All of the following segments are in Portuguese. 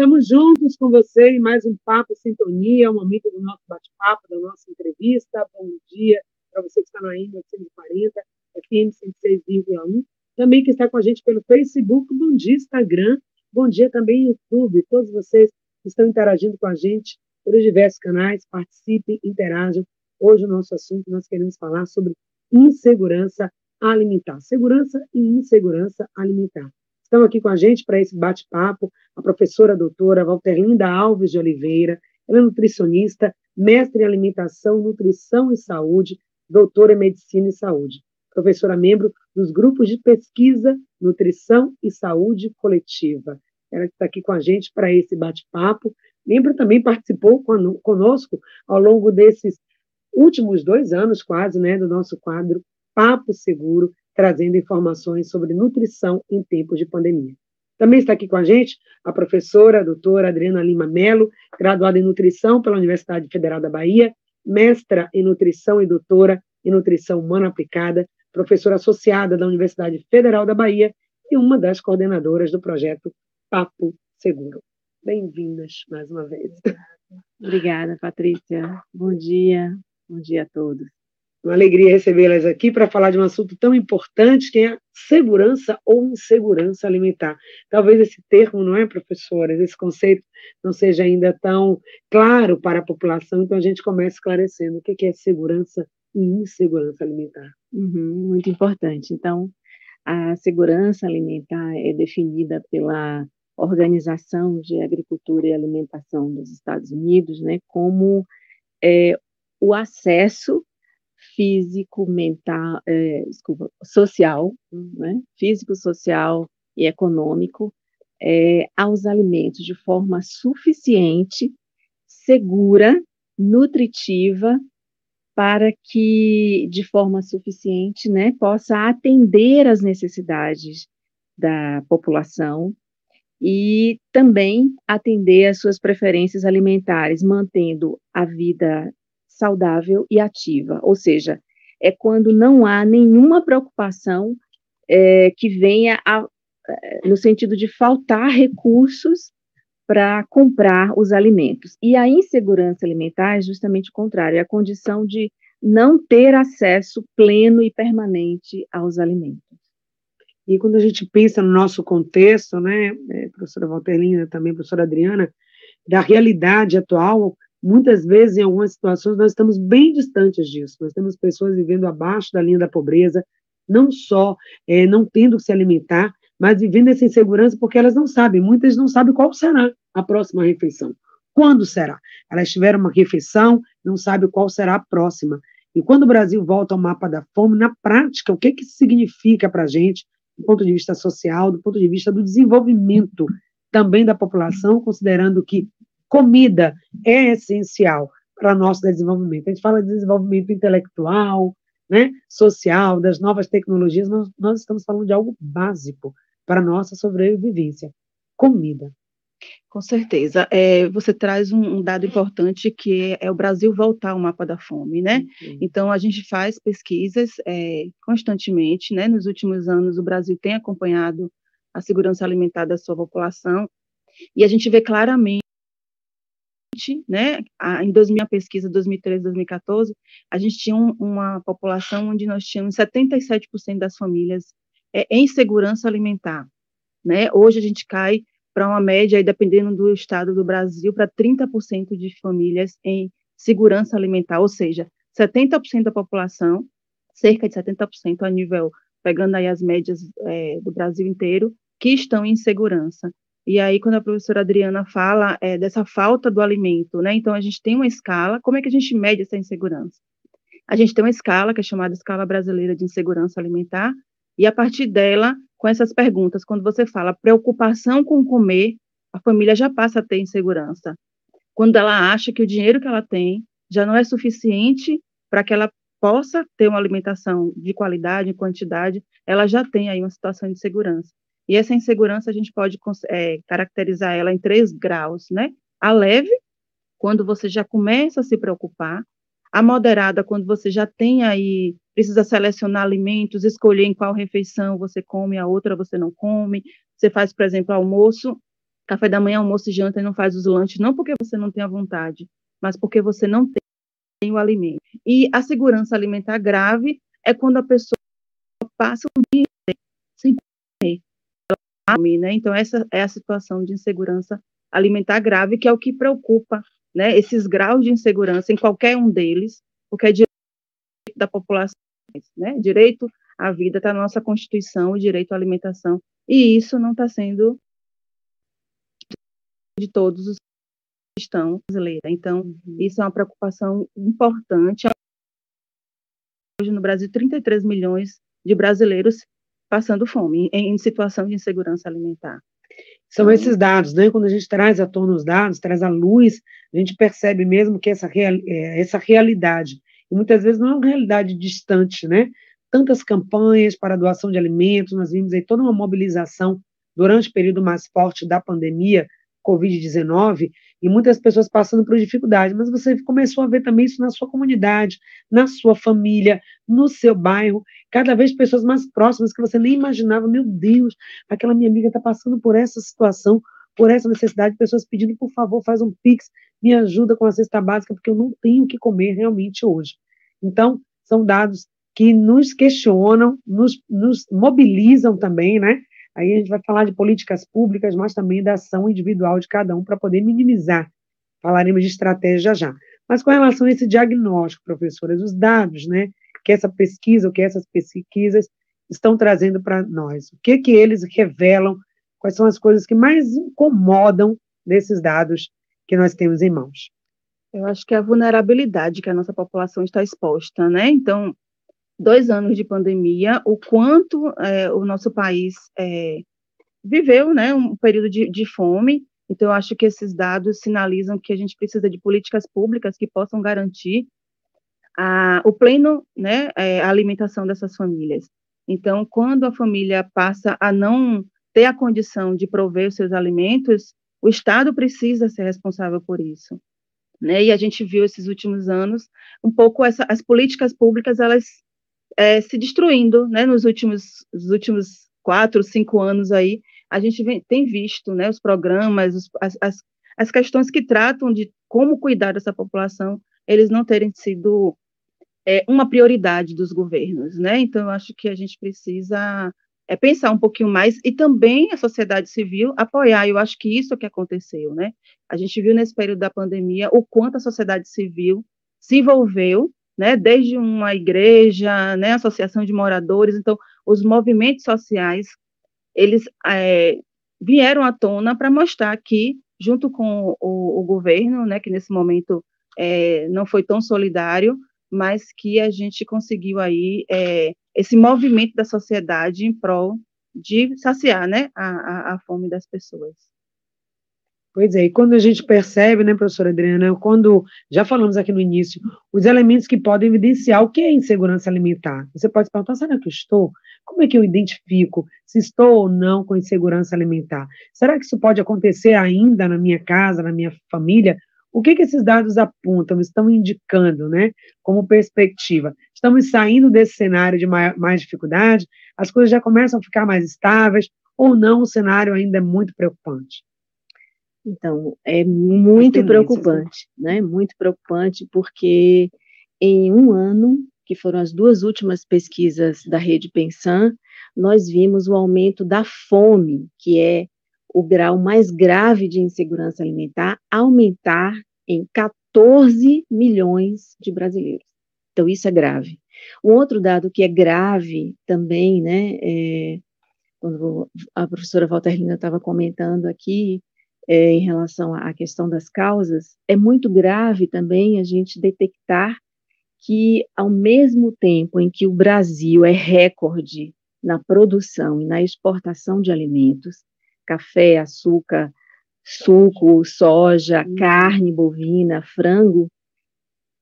Estamos juntos com você em mais um Papo Sintonia, um momento do nosso bate-papo, da nossa entrevista. Bom dia para você que está na INA 840, FM 106,1. Também que está com a gente pelo Facebook, bom dia Instagram, bom dia também YouTube. Todos vocês que estão interagindo com a gente pelos diversos canais, participem, interajam. Hoje o nosso assunto nós queremos falar sobre insegurança alimentar. Segurança e insegurança alimentar. Estão aqui com a gente para esse bate-papo a professora doutora Walterlinda Alves de Oliveira, ela é nutricionista, mestre em alimentação, nutrição e saúde, doutora em medicina e saúde. Professora membro dos grupos de pesquisa, nutrição e saúde coletiva. Ela está aqui com a gente para esse bate-papo. Membro também participou conosco ao longo desses últimos dois anos, quase, né, do nosso quadro Papo Seguro, trazendo informações sobre nutrição em tempos de pandemia. Também está aqui com a gente a professora a doutora Adriana Lima Melo, graduada em nutrição pela Universidade Federal da Bahia, mestra em nutrição e doutora em nutrição humana aplicada, professora associada da Universidade Federal da Bahia e uma das coordenadoras do projeto Papo Seguro. Bem-vindas mais uma vez. Obrigada, Patrícia. Bom dia. Bom dia a todos. Uma alegria recebê-las aqui para falar de um assunto tão importante que é a segurança ou insegurança alimentar. Talvez esse termo, não é, professoras? Esse conceito não seja ainda tão claro para a população, então a gente começa esclarecendo o que é segurança e insegurança alimentar. Uhum, muito importante. Então, a segurança alimentar é definida pela Organização de Agricultura e Alimentação dos Estados Unidos, né, como é, o acesso físico, mental, é, desculpa, social, né? físico, social e econômico é, aos alimentos de forma suficiente, segura, nutritiva, para que, de forma suficiente, né, possa atender às necessidades da população e também atender às suas preferências alimentares, mantendo a vida saudável e ativa, ou seja, é quando não há nenhuma preocupação é, que venha a, é, no sentido de faltar recursos para comprar os alimentos. E a insegurança alimentar é justamente o contrário, é a condição de não ter acesso pleno e permanente aos alimentos. E quando a gente pensa no nosso contexto, né, é, professora Valterlina, também professora Adriana, da realidade atual, Muitas vezes, em algumas situações, nós estamos bem distantes disso. Nós temos pessoas vivendo abaixo da linha da pobreza, não só é, não tendo que se alimentar, mas vivendo essa insegurança porque elas não sabem, muitas não sabem qual será a próxima refeição. Quando será? Elas tiveram uma refeição, não sabem qual será a próxima. E quando o Brasil volta ao mapa da fome, na prática, o que, que isso significa para a gente, do ponto de vista social, do ponto de vista do desenvolvimento também da população, considerando que comida é essencial para nosso desenvolvimento. A gente fala de desenvolvimento intelectual, né, social, das novas tecnologias, mas nós estamos falando de algo básico para a nossa sobrevivência: comida. Com certeza. É, você traz um, um, dado importante que é o Brasil voltar ao mapa da fome, né? Uhum. Então, a gente faz pesquisas é, constantemente, né? Nos últimos anos, o Brasil tem acompanhado a segurança alimentar da sua população e a gente vê claramente né, em 2000, a pesquisa 2013, 2014, a gente tinha um, uma população onde nós tínhamos 77% das famílias é, em segurança alimentar, né? Hoje a gente cai para uma média, aí, dependendo do estado do Brasil, para 30% de famílias em segurança alimentar, ou seja, 70% da população, cerca de 70% a nível, pegando aí as médias é, do Brasil inteiro, que estão em segurança. E aí, quando a professora Adriana fala é, dessa falta do alimento, né? Então, a gente tem uma escala, como é que a gente mede essa insegurança? A gente tem uma escala, que é chamada Escala Brasileira de Insegurança Alimentar, e a partir dela, com essas perguntas, quando você fala preocupação com comer, a família já passa a ter insegurança. Quando ela acha que o dinheiro que ela tem já não é suficiente para que ela possa ter uma alimentação de qualidade, em quantidade, ela já tem aí uma situação de segurança. E essa insegurança a gente pode é, caracterizar ela em três graus, né? A leve, quando você já começa a se preocupar, a moderada, quando você já tem aí, precisa selecionar alimentos, escolher em qual refeição você come, a outra você não come. Você faz, por exemplo, almoço, café da manhã, almoço e janta e não faz os lanches, não porque você não tem a vontade, mas porque você não tem o alimento. E a segurança alimentar grave é quando a pessoa passa um. Né? Então, essa é a situação de insegurança alimentar grave, que é o que preocupa, né? esses graus de insegurança em qualquer um deles, porque é direito da população, né? direito à vida está na nossa Constituição, o direito à alimentação, e isso não está sendo de todos os que estão brasileiros. Então, uhum. isso é uma preocupação importante. Hoje no Brasil, 33 milhões de brasileiros passando fome, em, em situação de insegurança alimentar. São então, esses dados, né? Quando a gente traz à tona os dados, traz à luz, a gente percebe mesmo que essa, real, é, essa realidade, e muitas vezes não é uma realidade distante, né? Tantas campanhas para doação de alimentos, nós vimos aí toda uma mobilização durante o período mais forte da pandemia, Covid-19 e muitas pessoas passando por dificuldades, mas você começou a ver também isso na sua comunidade, na sua família, no seu bairro, cada vez pessoas mais próximas que você nem imaginava, meu Deus, aquela minha amiga está passando por essa situação, por essa necessidade, pessoas pedindo, por favor, faz um pix, me ajuda com a cesta básica, porque eu não tenho o que comer realmente hoje. Então, são dados que nos questionam, nos, nos mobilizam também, né? Aí a gente vai falar de políticas públicas, mas também da ação individual de cada um para poder minimizar. Falaremos de estratégia já. Mas com relação a esse diagnóstico, professoras, os dados, né, que essa pesquisa, o que essas pesquisas estão trazendo para nós, o que que eles revelam, quais são as coisas que mais incomodam desses dados que nós temos em mãos? Eu acho que é a vulnerabilidade que a nossa população está exposta, né? Então, dois anos de pandemia, o quanto é, o nosso país é, viveu né, um período de, de fome. Então, eu acho que esses dados sinalizam que a gente precisa de políticas públicas que possam garantir a, o pleno né, é, alimentação dessas famílias. Então, quando a família passa a não ter a condição de prover os seus alimentos, o Estado precisa ser responsável por isso. Né? E a gente viu esses últimos anos um pouco essa, as políticas públicas elas é, se destruindo, né, nos últimos, nos últimos quatro, cinco anos aí, a gente vem, tem visto, né, os programas, os, as, as, as questões que tratam de como cuidar dessa população, eles não terem sido é, uma prioridade dos governos, né, então eu acho que a gente precisa é, pensar um pouquinho mais e também a sociedade civil apoiar, eu acho que isso é que aconteceu, né, a gente viu nesse período da pandemia o quanto a sociedade civil se envolveu né, desde uma igreja, né, associação de moradores, então os movimentos sociais eles é, vieram à tona para mostrar que junto com o, o, governo, né, que nesse momento é, não foi tão solidário, mas que a gente conseguiu aí é, esse movimento da sociedade em prol de saciar, né, a, a, a fome das pessoas. Pois é, e quando a gente percebe, né, professora Adriana, quando já falamos aqui no início, os elementos que podem evidenciar o que é insegurança alimentar. Você pode perguntar, será que eu estou? Como é que eu identifico se estou ou não com insegurança alimentar? Será que isso pode acontecer ainda na minha casa, na minha família? O que, que esses dados apontam, estão indicando, né, como perspectiva? Estamos saindo desse cenário de mais, mais dificuldade? As coisas já começam a ficar mais estáveis? Ou não, o cenário ainda é muito preocupante? Então, é muito preocupante, né? Muito preocupante, porque em um ano, que foram as duas últimas pesquisas da rede Pensan, nós vimos o aumento da fome, que é o grau mais grave de insegurança alimentar, aumentar em 14 milhões de brasileiros. Então, isso é grave. Um outro dado que é grave também, né, é, quando a professora Walterlina estava comentando aqui, é, em relação à questão das causas, é muito grave também a gente detectar que, ao mesmo tempo em que o Brasil é recorde na produção e na exportação de alimentos, café, açúcar, suco, soja, uhum. carne bovina, frango,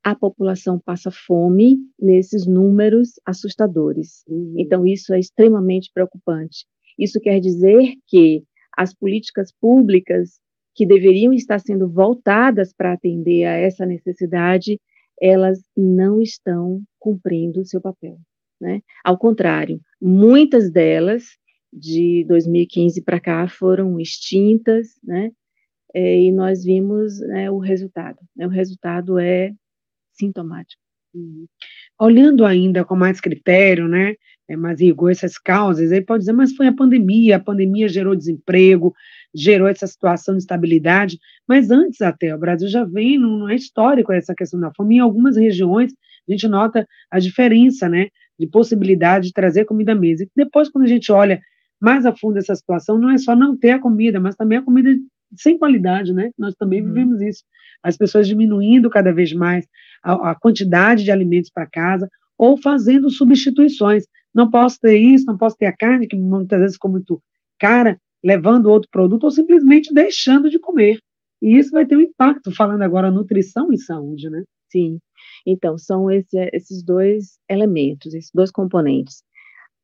a população passa fome nesses números assustadores. Uhum. Então, isso é extremamente preocupante. Isso quer dizer que as políticas públicas que deveriam estar sendo voltadas para atender a essa necessidade, elas não estão cumprindo o seu papel. Né? Ao contrário, muitas delas de 2015 para cá foram extintas, né? É, e nós vimos né, o resultado. Né? O resultado é sintomático. Olhando ainda com mais critério, né, é, mais rigor essas causas, aí pode dizer, mas foi a pandemia, a pandemia gerou desemprego, gerou essa situação de estabilidade, mas antes até, o Brasil já vem, não, não é histórico essa questão da fome, em algumas regiões a gente nota a diferença, né, de possibilidade de trazer comida à mesa. E depois, quando a gente olha mais a fundo essa situação, não é só não ter a comida, mas também a comida sem qualidade, né? Nós também uhum. vivemos isso. As pessoas diminuindo cada vez mais a, a quantidade de alimentos para casa ou fazendo substituições. Não posso ter isso, não posso ter a carne, que muitas vezes ficou muito cara, levando outro produto ou simplesmente deixando de comer. E isso vai ter um impacto, falando agora nutrição e saúde, né? Sim. Então, são esse, esses dois elementos, esses dois componentes.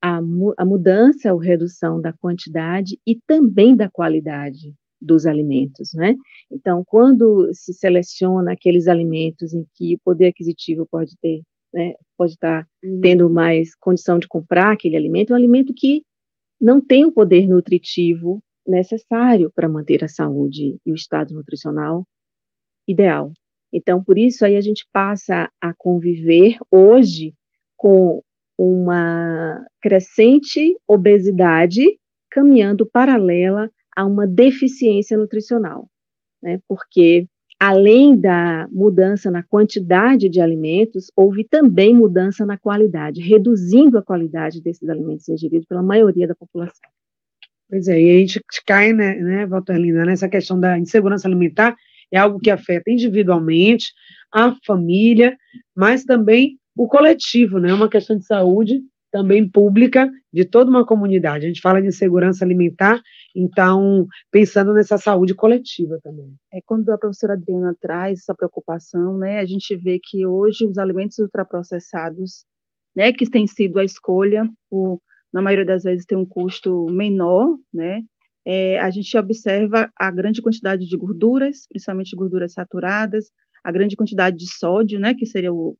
A, a mudança ou redução da quantidade e também da qualidade dos alimentos, né? Então, quando se seleciona aqueles alimentos em que o poder aquisitivo pode ter, né, pode estar uhum. tendo mais condição de comprar aquele alimento, é um alimento que não tem o poder nutritivo necessário para manter a saúde e o estado nutricional ideal. Então, por isso aí a gente passa a conviver hoje com uma crescente obesidade caminhando paralela a uma deficiência nutricional, né? Porque além da mudança na quantidade de alimentos, houve também mudança na qualidade, reduzindo a qualidade desses alimentos ingeridos pela maioria da população. Pois é, e a gente cai, né, né Valterlina, nessa questão da insegurança alimentar, é algo que afeta individualmente a família, mas também o coletivo, né? É uma questão de saúde também pública de toda uma comunidade. A gente fala de segurança alimentar, então pensando nessa saúde coletiva também. É quando a professora Adriana traz essa preocupação, né? A gente vê que hoje os alimentos ultraprocessados, né, que tem sido a escolha, o, na maioria das vezes tem um custo menor, né? É, a gente observa a grande quantidade de gorduras, principalmente gorduras saturadas, a grande quantidade de sódio, né, que seria o,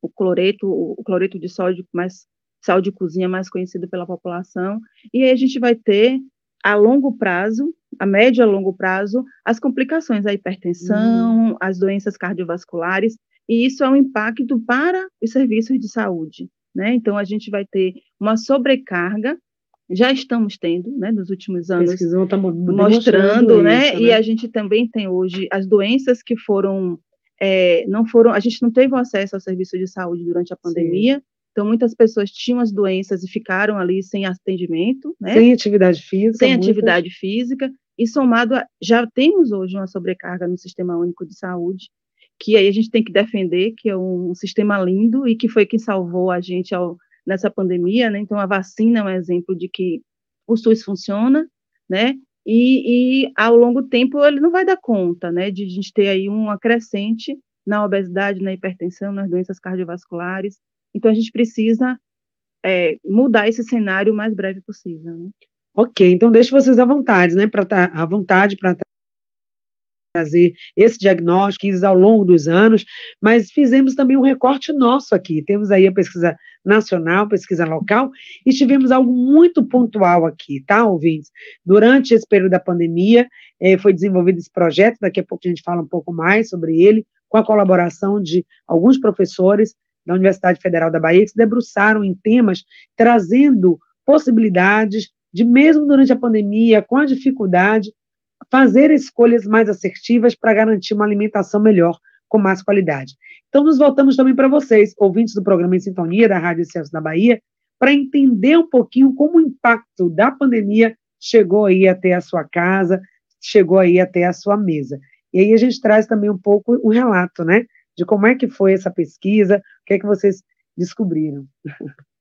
o cloreto, o cloreto de sódio mais sal de cozinha mais conhecido pela população, e aí a gente vai ter a longo prazo, a médio a longo prazo, as complicações, a hipertensão, uhum. as doenças cardiovasculares, e isso é um impacto para os serviços de saúde, né? Então a gente vai ter uma sobrecarga, já estamos tendo, né, nos últimos anos, tá mostrando, né? Isso, né? E a gente também tem hoje as doenças que foram é, não foram, a gente não teve acesso ao serviço de saúde durante a pandemia, Sim. Então, muitas pessoas tinham as doenças e ficaram ali sem atendimento, né? Sem atividade física. Sem muitas. atividade física. E somado a, já temos hoje uma sobrecarga no Sistema Único de Saúde, que aí a gente tem que defender, que é um, sistema lindo e que foi quem salvou a gente ao, nessa pandemia, né? Então, a vacina é um exemplo de que o SUS funciona, né? E, e ao longo tempo ele não vai dar conta, né? De a gente ter aí uma crescente na obesidade, na hipertensão, nas doenças cardiovasculares, então, a gente precisa é, mudar esse cenário o mais breve possível. Né? Ok, então deixe vocês à vontade, né, para tá, à vontade para trazer esse diagnóstico ao longo dos anos, mas fizemos também um recorte nosso aqui. Temos aí a pesquisa nacional, pesquisa local, e tivemos algo muito pontual aqui, tá, ouvintes? Durante esse período da pandemia, eh, foi desenvolvido esse projeto, daqui a pouco a gente fala um pouco mais sobre ele, com a colaboração de alguns professores da Universidade Federal da Bahia, que se debruçaram em temas trazendo possibilidades de, mesmo durante a pandemia, com a dificuldade, fazer escolhas mais assertivas para garantir uma alimentação melhor, com mais qualidade. Então, nos voltamos também para vocês, ouvintes do programa Em Sintonia, da Rádio Celso da Bahia, para entender um pouquinho como o impacto da pandemia chegou aí até a sua casa, chegou aí até a sua mesa. E aí a gente traz também um pouco um relato, né? de como é que foi essa pesquisa, o que é que vocês descobriram.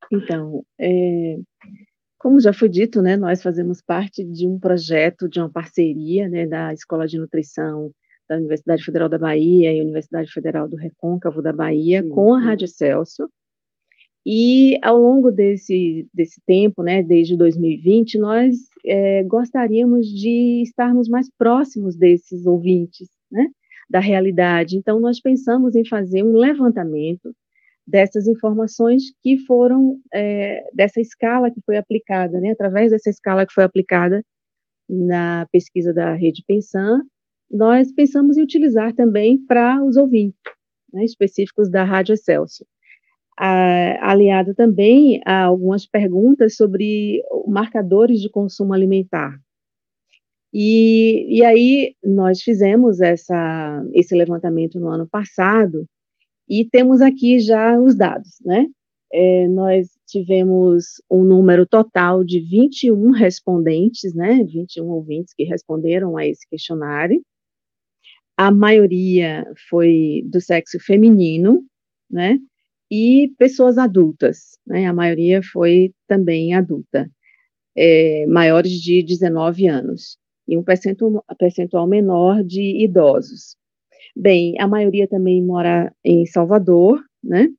Então, é, como já foi dito, né, nós fazemos parte de um projeto, de uma parceria né, da Escola de Nutrição da Universidade Federal da Bahia e Universidade Federal do Recôncavo da Bahia Sim. com a Rádio Celso. E ao longo desse, desse tempo, né, desde 2020, nós é, gostaríamos de estarmos mais próximos desses ouvintes, né? da realidade. Então, nós pensamos em fazer um levantamento dessas informações que foram, é, dessa escala que foi aplicada, né, através dessa escala que foi aplicada na pesquisa da Rede Pensan, nós pensamos em utilizar também para os ouvintes, né, específicos da Rádio Excelsior. aliado também a algumas perguntas sobre marcadores de consumo alimentar. E, e aí nós fizemos essa, esse levantamento no ano passado, e temos aqui já os dados, né? É, nós tivemos um número total de 21 respondentes, né? 21 ouvintes que responderam a esse questionário. A maioria foi do sexo feminino, né? E pessoas adultas, né? A maioria foi também adulta, é, maiores de 19 anos, e um percentual, percentual menor de idosos. Bem, a maioria também mora em Salvador, né?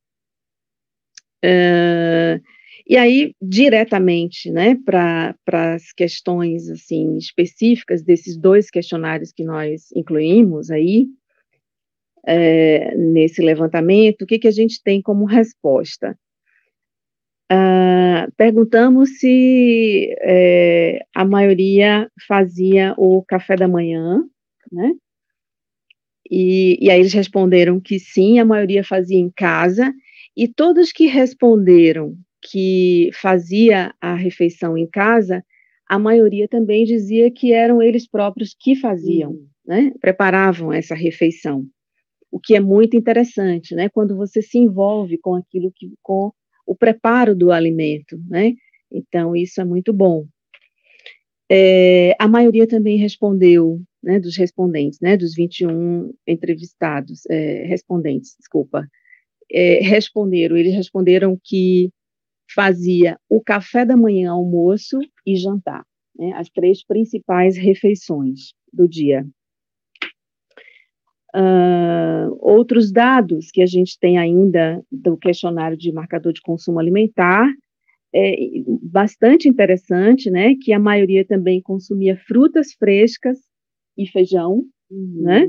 Uh, e aí, diretamente, né, para as questões, assim, específicas desses dois questionários que nós incluímos aí, é, nesse levantamento, o que, que a gente tem como resposta? Uh, perguntamos se é, a maioria fazia o café da manhã, né? E, e aí eles responderam que sim, a maioria fazia em casa, e todos que responderam que fazia a refeição em casa, a maioria também dizia que eram eles próprios que faziam, uhum. né? Preparavam essa refeição. O que é muito interessante, né? Quando você se envolve com aquilo que com o preparo do alimento, né? Então isso é muito bom. É, a maioria também respondeu né, dos respondentes, né, dos 21 entrevistados, é, respondentes, desculpa, é, responderam, eles responderam que fazia o café da manhã, almoço e jantar, né, as três principais refeições do dia. Uh, outros dados que a gente tem ainda do questionário de marcador de consumo alimentar é bastante interessante, né, que a maioria também consumia frutas frescas e feijão, uhum. né?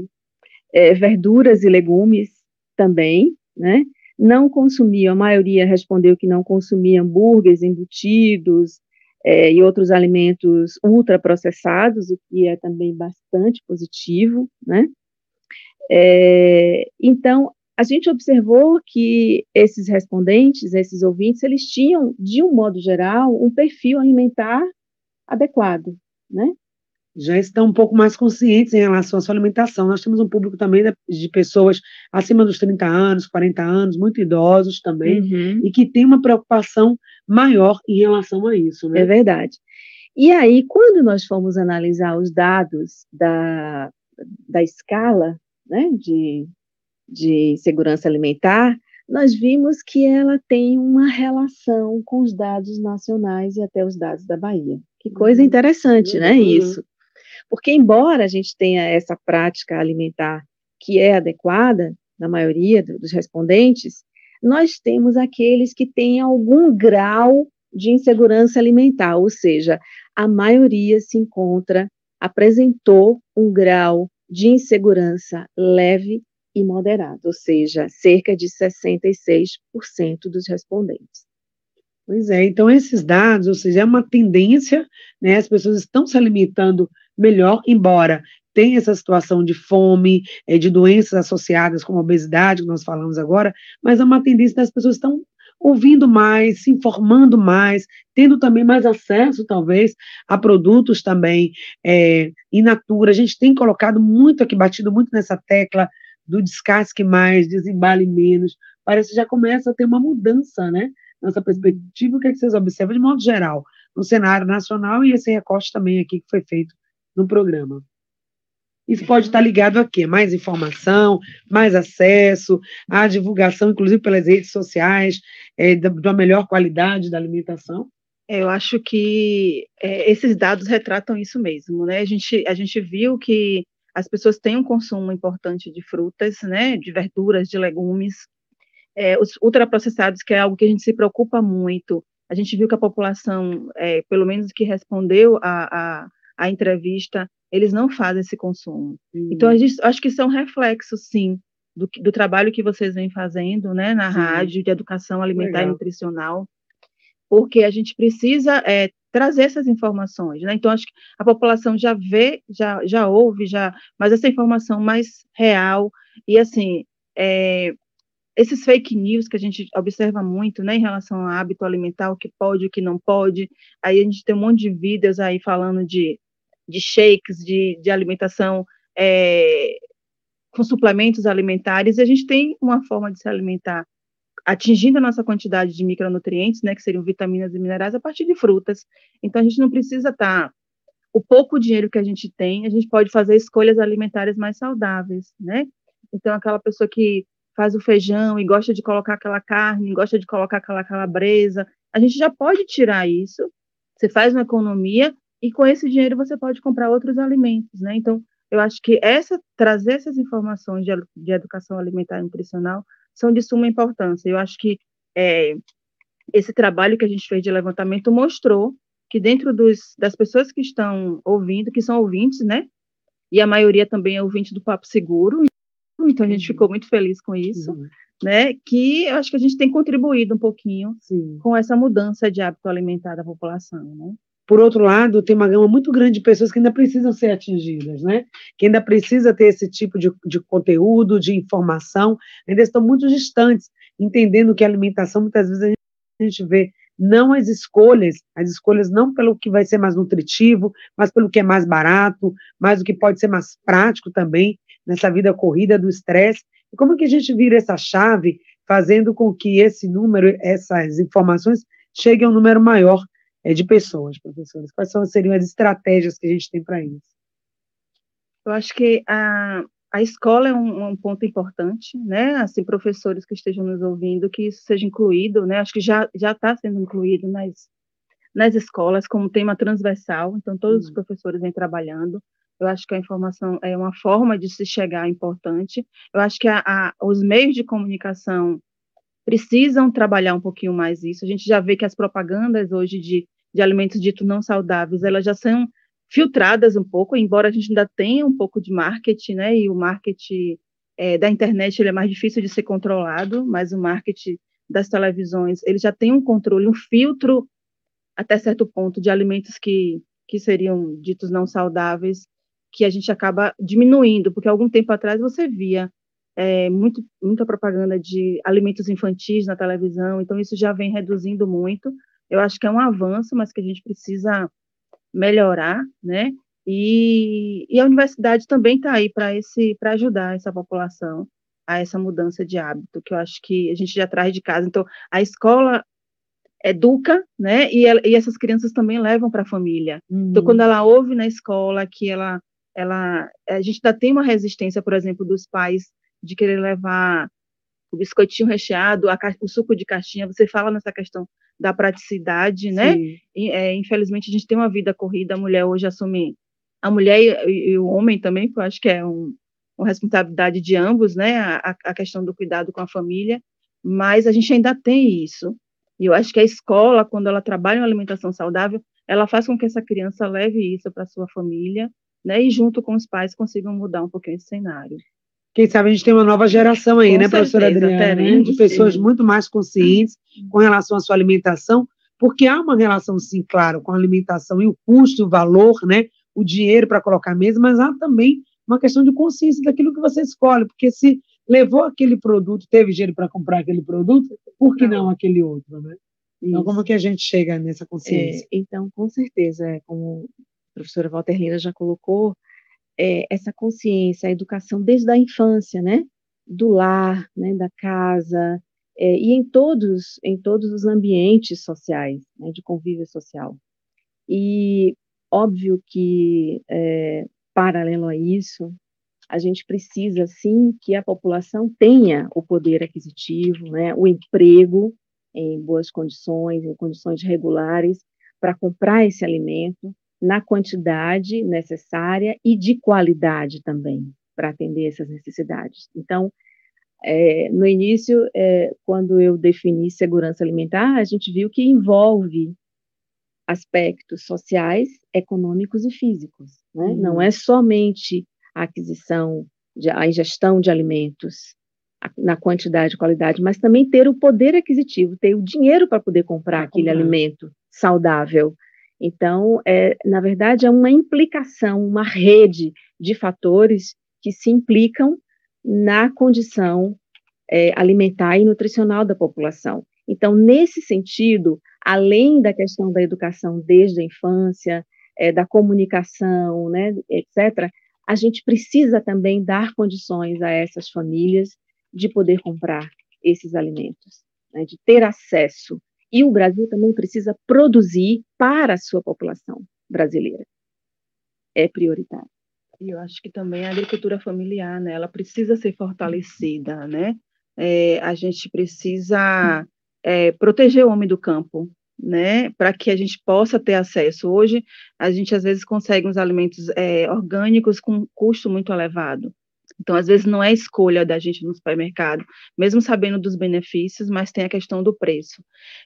É, verduras e legumes também, né? Não consumiam, a maioria respondeu que não consumia hambúrgueres, embutidos é, e outros alimentos ultraprocessados, o que é também bastante positivo, né? É, então, a gente observou que esses respondentes, esses ouvintes, eles tinham, de um modo geral, um perfil alimentar adequado, né? Já estão um pouco mais conscientes em relação à sua alimentação. Nós temos um público também de pessoas acima dos 30 anos, 40 anos, muito idosos também, uhum. e que tem uma preocupação maior em relação a isso. Né? É verdade. E aí, quando nós fomos analisar os dados da, da escala né, de, de segurança alimentar, nós vimos que ela tem uma relação com os dados nacionais e até os dados da Bahia. Que coisa uhum. interessante, né, uhum. isso. Porque, embora a gente tenha essa prática alimentar que é adequada, na maioria dos respondentes, nós temos aqueles que têm algum grau de insegurança alimentar, ou seja, a maioria se encontra, apresentou um grau de insegurança leve e moderado, ou seja, cerca de 66% dos respondentes. Pois é, então esses dados, ou seja, é uma tendência, né, as pessoas estão se alimentando melhor, embora tenha essa situação de fome, é, de doenças associadas como obesidade, que nós falamos agora, mas é uma tendência das pessoas estão ouvindo mais, se informando mais, tendo também mais acesso, talvez, a produtos também é, in natura. A gente tem colocado muito aqui, batido muito nessa tecla do descasque mais, desembale menos. Parece que já começa a ter uma mudança, né? Nessa perspectiva, o que, é que vocês observam de modo geral, no cenário nacional e esse recorte também aqui que foi feito no programa. Isso pode estar ligado a quê? Mais informação, mais acesso, à divulgação, inclusive pelas redes sociais, é, da, da melhor qualidade da alimentação? É, eu acho que é, esses dados retratam isso mesmo, né? A gente, a gente viu que as pessoas têm um consumo importante de frutas, né? De verduras, de legumes, é, os ultraprocessados, que é algo que a gente se preocupa muito. A gente viu que a população, é, pelo menos que respondeu a, a a entrevista, eles não fazem esse consumo. Uhum. Então, gente, acho que isso é um reflexo, sim, do, do trabalho que vocês vêm fazendo, né, na Sim. rádio de educação alimentar Legal. e nutricional, porque a gente precisa é, trazer essas informações, né? Então acho que a população já vê, já já ouve, já, mas essa informação mais real e assim é, esses fake news que a gente observa muito, né, em relação ao hábito alimentar, o que pode, o que não pode, aí a gente tem um monte de vídeos aí falando de, de shakes, de, de alimentação é, com suplementos alimentares, e a gente tem uma forma de se alimentar atingindo a nossa quantidade de micronutrientes, né, que seriam vitaminas e minerais, a partir de frutas. Então, a gente não precisa estar... Tá, o pouco dinheiro que a gente tem, a gente pode fazer escolhas alimentares mais saudáveis, né? Então, aquela pessoa que faz o feijão e gosta de colocar aquela carne, gosta de colocar aquela calabresa, a gente já pode tirar isso, você faz uma economia e com esse dinheiro você pode comprar outros alimentos, né? Então, eu acho que essa trazer essas informações de, de educação alimentar e nutricional são de suma importância. Eu acho que é, esse trabalho que a gente fez de levantamento mostrou que dentro dos, das pessoas que estão ouvindo, que são ouvintes, né? E a maioria também é ouvinte do Papo Seguro, então a gente ficou muito feliz com isso, uhum. né? Que eu acho que a gente tem contribuído um pouquinho Sim. com essa mudança de hábito alimentar da população, né? Por outro lado, tem uma gama muito grande de pessoas que ainda precisam ser atingidas, né? Que ainda precisa ter esse tipo de, de conteúdo, de informação, ainda estão muito distantes, entendendo que a alimentação, muitas vezes, a gente, vê não as escolhas, as escolhas não pelo que vai ser mais nutritivo, mas pelo que é mais barato, mas o que pode ser mais prático também, nessa vida corrida do estresse. E como que a gente vira essa chave, fazendo com que esse número, essas informações, cheguem a um número maior é, de pessoas, professores? Quais são, seriam as estratégias que a gente tem para isso? Eu acho que a, a escola é um, um, ponto importante, né? Assim, professores que estejam nos ouvindo, que isso seja incluído, né? Acho que já já está sendo incluído nas nas escolas como tema transversal. Então, todos os professores vêm trabalhando. Eu acho que a informação é uma forma de se chegar importante. Eu acho que a, a, os meios de comunicação precisam trabalhar um pouquinho mais isso. A gente já vê que as propagandas hoje de, de alimentos ditos não saudáveis, elas já são filtradas um pouco, embora a gente ainda tenha um pouco de marketing, né? E o marketing é, da internet ele é mais difícil de ser controlado, mas o marketing das televisões ele já tem um controle, um filtro até certo ponto de alimentos que, que seriam ditos não saudáveis, que a gente acaba diminuindo, porque algum tempo atrás você via é, muito, muita propaganda de alimentos infantis na televisão, então isso já vem reduzindo muito. Eu acho que é um avanço, mas que a gente precisa melhorar, né? E, e a universidade também está aí para esse para ajudar essa população a essa mudança de hábito, que eu acho que a gente já traz de casa. Então, a escola educa, né? E, ela, e essas crianças também levam para a família. Uhum. Então, quando ela ouve na escola que ela, ela, a gente ainda tem uma resistência, por exemplo, dos pais de querer levar o biscoitinho recheado, a, o suco de caixinha, você fala nessa questão da praticidade, né? E, é, infelizmente a gente tem uma vida corrida, a mulher hoje assume, a mulher e, e o homem também, que eu acho que é um, uma responsabilidade de ambos, né? A, a questão do cuidado com a família, mas a gente ainda tem isso. E eu acho que a escola, quando ela trabalha uma alimentação saudável, ela faz com que essa criança leve isso para sua família, né? E junto com os pais consigam mudar um pouquinho esse cenário. Quem sabe a gente tem uma nova geração aí, Com né, certeza, professora Adriana? Né? De pessoas sim. muito mais conscientes com relação à sua alimentação, porque há uma relação, sim, claro, com a alimentação e o custo, o valor, né? O dinheiro para colocar mesmo, mas há também uma questão de consciência daquilo que você escolhe, porque se levou aquele produto, teve dinheiro para comprar aquele produto, por que não aquele outro, né? Então, como que a gente chega nessa consciência? É, então, com certeza, é, como a professora Walter Lira já colocou, é, essa consciência, a educação desde a infância, né? Do lar, né? Da casa, é, e em todos, em todos os ambientes sociais, né? De convívio social. E óbvio que, é, paralelo a isso, a gente precisa, sim, que a população tenha o poder aquisitivo, né? O emprego em boas condições, em condições regulares, para comprar esse alimento, na quantidade necessária e de qualidade também, para atender essas necessidades. Então, é, no início, é, quando eu defini segurança alimentar, a gente viu que envolve aspectos sociais, econômicos e físicos. Né? Uhum. Não é somente a aquisição, de, a ingestão de alimentos na quantidade e qualidade, mas também ter o poder aquisitivo, ter o dinheiro para poder comprar aquele alimento saudável. Então, é, na verdade, é uma implicação, uma rede de fatores que se implicam na condição é, alimentar e nutricional da população. Então, nesse sentido, além da questão da educação desde a infância, é, da comunicação, né, etc., a gente precisa também dar condições a essas famílias de poder comprar esses alimentos, né, de ter acesso. E o Brasil também precisa produzir para a sua população brasileira. É prioritário. E eu acho que também a agricultura familiar, né, ela precisa ser fortalecida, né? É, a gente precisa é, proteger o homem do campo, né, para que a gente possa ter acesso. Hoje, a gente às vezes consegue uns alimentos é, orgânicos com custo muito elevado. Então, às vezes, não é escolha da gente no supermercado, mesmo sabendo dos benefícios, mas tem a questão do preço.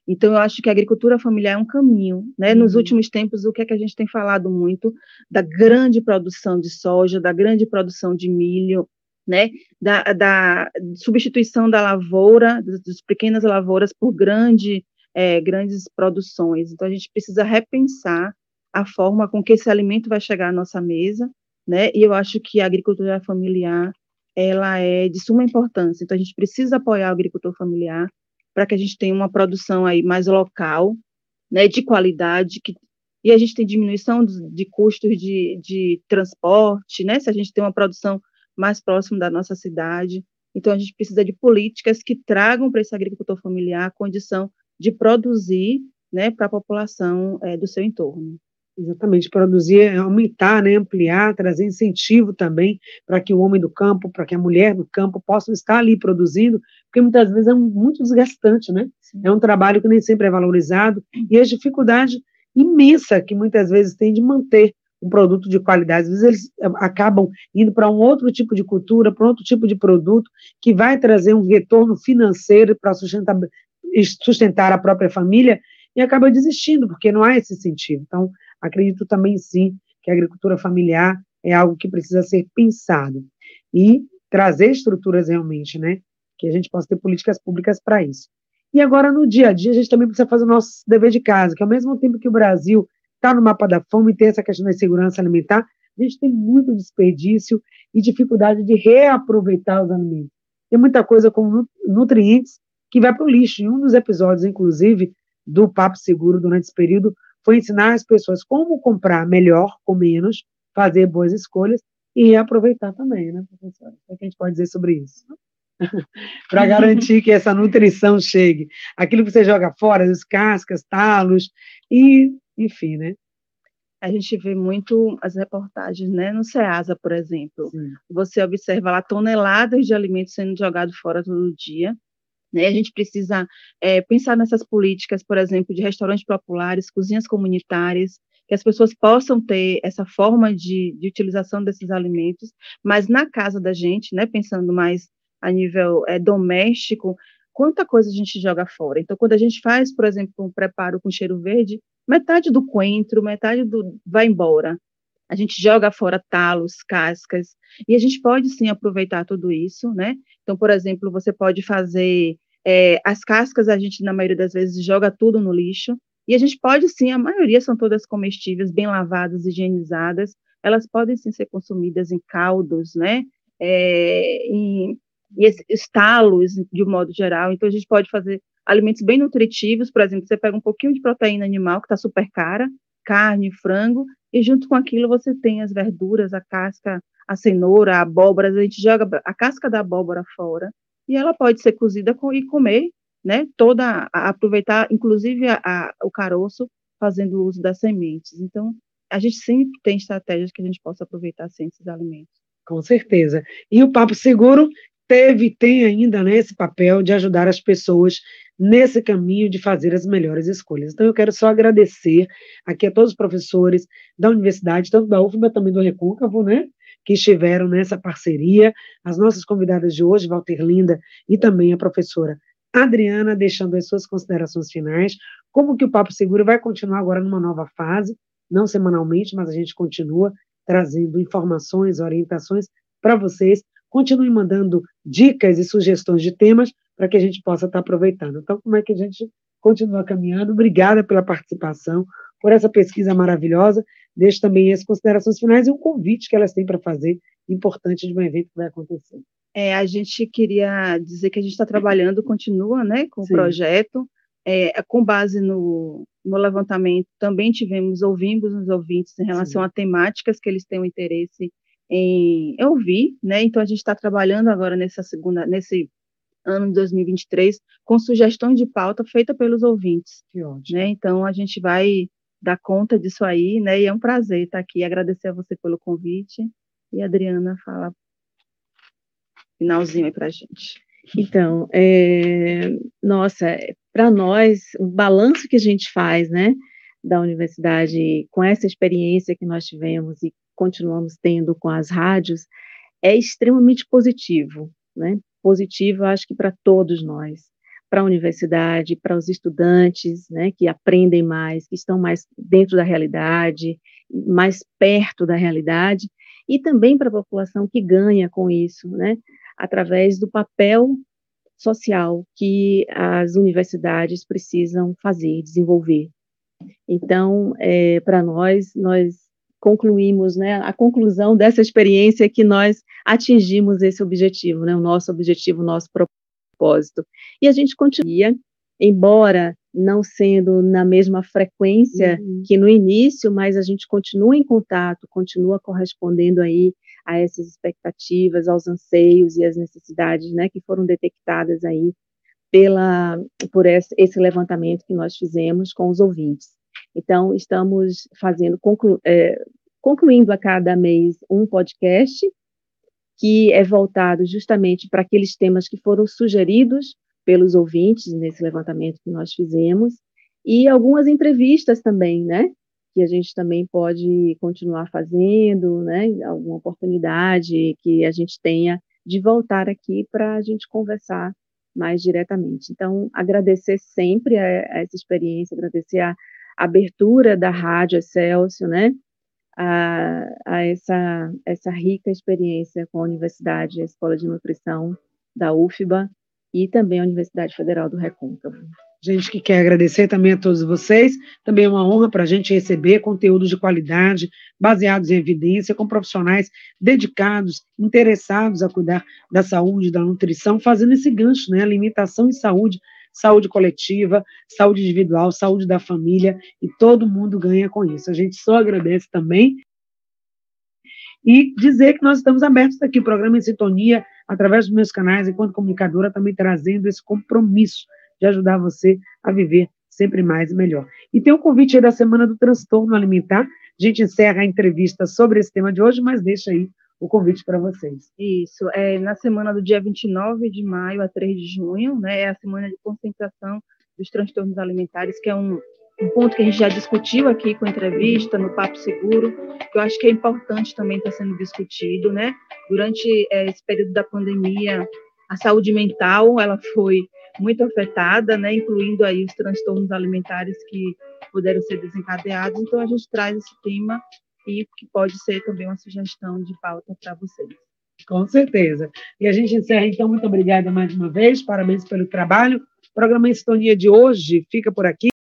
Então, eu acho que a agricultura familiar é um caminho. Né? Uhum. Nos últimos tempos, o que é que a gente tem falado muito? Da grande produção de soja, da grande produção de milho, né, da, da substituição da lavoura, das, das pequenas lavouras por grande, é, grandes produções. Então, a gente precisa repensar a forma com que esse alimento vai chegar à nossa mesa, né, e eu acho que a agricultura familiar, ela é de suma importância. Então, a gente precisa apoiar o agricultor familiar para que a gente tenha uma produção aí mais local, né, de qualidade, que, e a gente tem diminuição de, custos de, de transporte, né, se a gente tem uma produção mais próximo da nossa cidade. Então, a gente precisa de políticas que tragam para esse agricultor familiar a condição de produzir né, para a população é, do seu entorno. Exatamente, produzir, é aumentar, né, ampliar, trazer incentivo também para que o homem do campo, para que a mulher do campo possam estar ali produzindo, porque muitas vezes é um, muito desgastante, né? Sim. É um trabalho que nem sempre é valorizado e a dificuldade imensa que muitas vezes tem de manter um produto de qualidade. Às vezes eles eh, acabam indo para um outro tipo de cultura, para outro tipo de produto, que vai trazer um retorno financeiro para sustentar, sustentar a própria família, e acaba desistindo, porque não há esse sentido. Então, acredito também sim que a agricultura familiar é algo que precisa ser pensado. E trazer estruturas realmente, né? Que a gente possa ter políticas públicas para isso. E agora, no dia a dia, a gente também precisa fazer o nosso dever de casa, que ao mesmo tempo que o Brasil está no mapa da fome e tem essa questão da segurança alimentar, a gente tem muito desperdício e dificuldade de reaproveitar os alimentos. Tem muita coisa com nutrientes que vai para o lixo. Em um dos episódios, inclusive, do Papo Seguro durante esse período, foi ensinar as pessoas como comprar melhor com menos, fazer boas escolhas e reaproveitar também, né, professora? O que a gente pode dizer sobre isso? para garantir que essa nutrição chegue. Aquilo que você joga fora, as cascas, talos, e enfim, né? A gente vê muito as reportagens, né, no Ceasa, por exemplo. Sim. Você observa lá toneladas de alimentos sendo jogados fora todo dia. Né? A gente precisa é, pensar nessas políticas, por exemplo, de restaurantes populares, cozinhas comunitárias, que as pessoas possam ter essa forma de, de utilização desses alimentos, mas na casa da gente, né, pensando mais a nível é, doméstico, quanta coisa a gente joga fora. Então, quando a gente faz, por exemplo, um preparo com cheiro verde, metade do coentro, metade do vai embora. A gente joga fora talos, cascas, e a gente pode sim aproveitar tudo isso, né? Então, por exemplo, você pode fazer é, as cascas, a gente, na maioria das vezes, joga tudo no lixo, e a gente pode sim, a maioria são todas comestíveis, bem lavadas, higienizadas, elas podem sim ser consumidas em caldos, né? É, em, e estalos, de um modo geral. Então, a gente pode fazer alimentos bem nutritivos, por exemplo, você pega um pouquinho de proteína animal, que está super cara, carne, frango, e junto com aquilo você tem as verduras, a casca, a cenoura, a abóbora, a gente joga a casca da abóbora fora, e ela pode ser cozida com, e comer, né, toda, a, aproveitar, inclusive a, a, o caroço, fazendo uso das sementes. Então, a gente sempre tem estratégias que a gente possa aproveitar sem esses alimentos. Com certeza. E o Papo Seguro teve, tem ainda né, esse papel de ajudar as pessoas nesse caminho de fazer as melhores escolhas. Então, eu quero só agradecer aqui a todos os professores da universidade, tanto da UFBA também do Recôncavo, né, que estiveram nessa parceria, as nossas convidadas de hoje, Walter Linda, e também a professora Adriana, deixando as suas considerações finais, como que o Papo Seguro vai continuar agora numa nova fase, não semanalmente, mas a gente continua trazendo informações, orientações para vocês. Continue mandando dicas e sugestões de temas para que a gente possa estar aproveitando. Então, como é que a gente continua caminhando? Obrigada pela participação, por essa pesquisa maravilhosa. Deixo também as considerações finais e um convite que elas têm para fazer, importante de um evento que vai acontecer. É, a gente queria dizer que a gente está trabalhando, continua né, com Sim. o projeto, é, com base no, no, levantamento, também tivemos, ouvimos os ouvintes em relação Sim. a temáticas que eles têm um interesse em ouvir, né? Então a gente está trabalhando agora nessa segunda, nesse ano de 2023 com sugestões de pauta feita pelos ouvintes. Que ótimo. Né? Então a gente vai dar conta disso aí, né? E é um prazer estar aqui, agradecer a você pelo convite e a Adriana fala finalzinho aí para a gente. Então, é, nossa, para nós, o balanço que a gente faz, né, da universidade, com essa experiência que nós tivemos e continuamos tendo com as rádios, é extremamente positivo, né? Positivo, acho que para todos nós, para a universidade, para os estudantes, né, que aprendem mais, que estão mais dentro da realidade, mais perto da realidade, e também para a população que ganha com isso, né? através do papel social que as universidades precisam fazer, desenvolver. Então, é, para nós, nós concluímos, né, a conclusão dessa experiência é que nós atingimos esse objetivo, né, o nosso objetivo, o nosso propósito. E a gente continua, embora não sendo na mesma frequência uhum. que no início, mas a gente continua em contato, continua correspondendo aí a essas expectativas, aos anseios e às necessidades, né, que foram detectadas aí pela por esse, esse levantamento que nós fizemos com os ouvintes. Então, estamos fazendo conclu, é, concluindo a cada mês um podcast que é voltado justamente para aqueles temas que foram sugeridos pelos ouvintes nesse levantamento que nós fizemos e algumas entrevistas também, né? que a gente também pode continuar fazendo, né? Alguma oportunidade que a gente tenha de voltar aqui para a gente conversar mais diretamente. Então, agradecer sempre a, a essa experiência, agradecer a, abertura da Rádio Excelsior, né? A, a, essa, essa rica experiência com a Universidade, a Escola de Nutrição da UFBA e também a Universidade Federal do Recôncavo gente que quer agradecer também a todos vocês. Também é uma honra para a gente receber conteúdos de qualidade, baseados em evidência, com profissionais dedicados, interessados a cuidar da saúde, da nutrição, fazendo esse gancho, né? Alimentação e saúde, saúde coletiva, saúde individual, saúde da família, e todo mundo ganha com isso. A gente só agradece também. E dizer que nós estamos abertos aqui, programa em sintonia, através dos meus canais, enquanto comunicadora, também trazendo esse compromisso de ajudar você a viver sempre mais e melhor. E tem um convite aí da Semana do Transtorno Alimentar. A gente encerra a entrevista sobre esse tema de hoje, mas deixa aí o convite para vocês. Isso, é na semana do dia 29 de maio a 3 de junho, né, é a semana de concentração dos transtornos alimentares, que é um, um ponto que a gente já discutiu aqui com entrevista, no Papo Seguro, que eu acho que é importante também estar tá sendo discutido, né? Durante é, esse período da pandemia, a saúde mental, ela foi muito afetada, né, incluindo aí os transtornos alimentares que puderam ser desencadeados. Então, a gente traz esse tema e que pode ser também uma sugestão de pauta para vocês. Com certeza. E a gente encerra, então, muito obrigada mais uma vez, parabéns pelo trabalho. O programa Estonia de hoje fica por aqui.